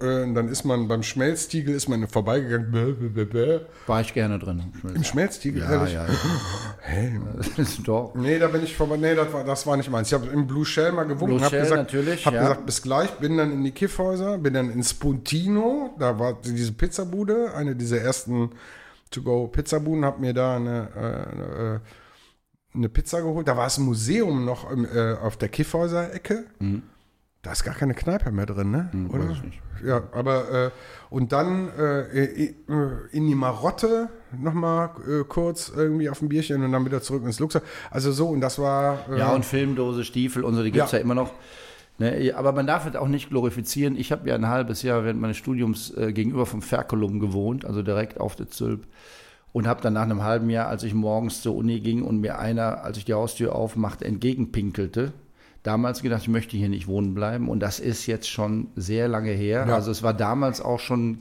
Äh, dann ist man beim Schmelztiegel ist man vorbeigegangen. Bäh, bäh, bäh. War ich gerne drin. Im Schmelztiegel, Ja, ehrlich? ja. Hey, Doch. Nee, da bin ich vorbei. Nee, das war, das war nicht meins. Ich habe im Blue Shell mal gewunken, Blue Shell gesagt, natürlich, hab ja. gesagt, bis gleich. Bin dann in die Kiffhäuser, bin dann in Spuntino, da war diese Pizzabude, eine dieser ersten To-Go-Pizzabuden, habe mir da eine, äh, eine, eine Pizza geholt. Da war es ein Museum noch im, äh, auf der Kiffhäuser-Ecke. Da ist gar keine Kneipe mehr drin, ne? Oder? Weiß ich nicht. Ja, aber äh, und dann äh, äh, in die Marotte nochmal äh, kurz irgendwie auf ein Bierchen und dann wieder zurück ins Luxor. Also so, und das war. Äh, Ja, und Filmdose, Stiefel und so, die gibt es ja. Ja. immer noch. Ne, aber man darf es auch nicht glorifizieren. Ich habe ja ein halbes Jahr während meines Studiums äh, gegenüber vom Ferkulum gewohnt, also direkt auf der Zülp. Und habe dann nach einem halben Jahr, als ich morgens zur Uni ging und mir einer, als ich die Haustür aufmachte, entgegenpinkelte, damals gedacht, ich möchte hier nicht wohnen bleiben. Und das ist jetzt schon sehr lange her. Ja. Also es war damals auch schon,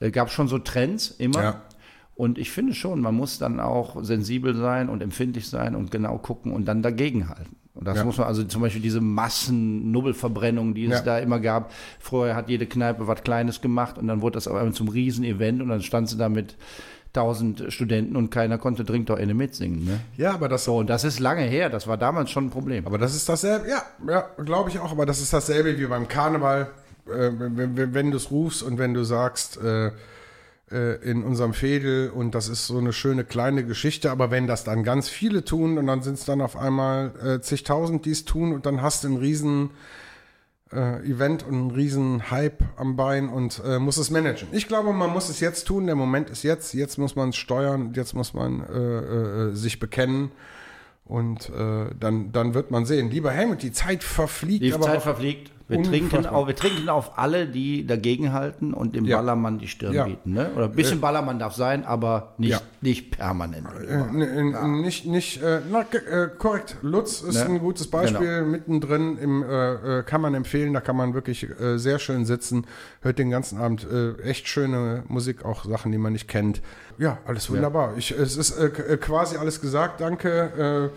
äh, gab schon so Trends immer. Ja. Und ich finde schon, man muss dann auch sensibel sein und empfindlich sein und genau gucken und dann dagegenhalten. Und das Ja. muss man, also zum Beispiel diese Massen-Nubbelverbrennungen, die es Ja. da immer gab. Vorher hat jede Kneipe was Kleines gemacht und dann wurde das auf einmal zum Riesen-Event und dann stand sie da mit tausend Studenten und keiner konnte Dringt doch eine mitsingen. Ne? ja, aber das So, und das ist lange her, das war damals schon ein Problem. Aber das ist dasselbe, ja, ja, glaube ich auch, aber das ist dasselbe wie beim Karneval, äh, wenn, wenn, wenn du es rufst und wenn du sagst, äh, äh, in unserem Fädel und das ist so eine schöne kleine Geschichte, aber wenn das dann ganz viele tun und dann sind es dann auf einmal äh, zigtausend, die es tun und dann hast du einen riesen äh, Event und einen riesen Hype am Bein und äh, muss es managen. Ich glaube, man muss es jetzt tun, der Moment ist jetzt, jetzt muss man es steuern, jetzt muss man äh, äh, sich bekennen und äh, dann, dann wird man sehen. Lieber Helmut, die Zeit verfliegt. Die Zeit verfliegt. Wir Unfassbar. trinken, auf, wir trinken auf alle, die dagegenhalten und dem Ja. Ballermann die Stirn Ja. bieten. Ne? Oder ein bisschen Ballermann darf sein, aber nicht, Ja. nicht permanent. Äh, Nicht, nicht, äh, na, äh, korrekt. Lutz ist Ne? ein gutes Beispiel. Mittendrin im, äh, äh, kann man empfehlen, da kann man wirklich äh, sehr schön sitzen. Hört den ganzen Abend äh, echt schöne Musik, auch Sachen, die man nicht kennt. Ja, alles wunderbar. Ich, es ist äh, äh, quasi alles gesagt. Danke.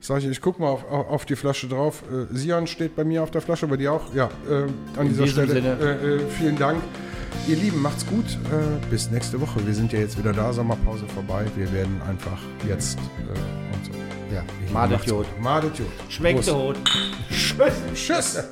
Äh, Sag ich, ich guck mal auf, auf auf die Flasche drauf. Äh, Sion steht bei mir auf der Flasche, bei dir auch. Ja, äh, an dieser Stelle äh, äh, vielen Dank. Ihr Lieben, macht's gut. Äh, bis nächste Woche. Wir sind ja jetzt wieder da, Sommerpause vorbei. Wir werden einfach jetzt und so. Ja, Madet macht's Jod. gut. Madet Jod. Schmeckt Prost. so. Tschüss.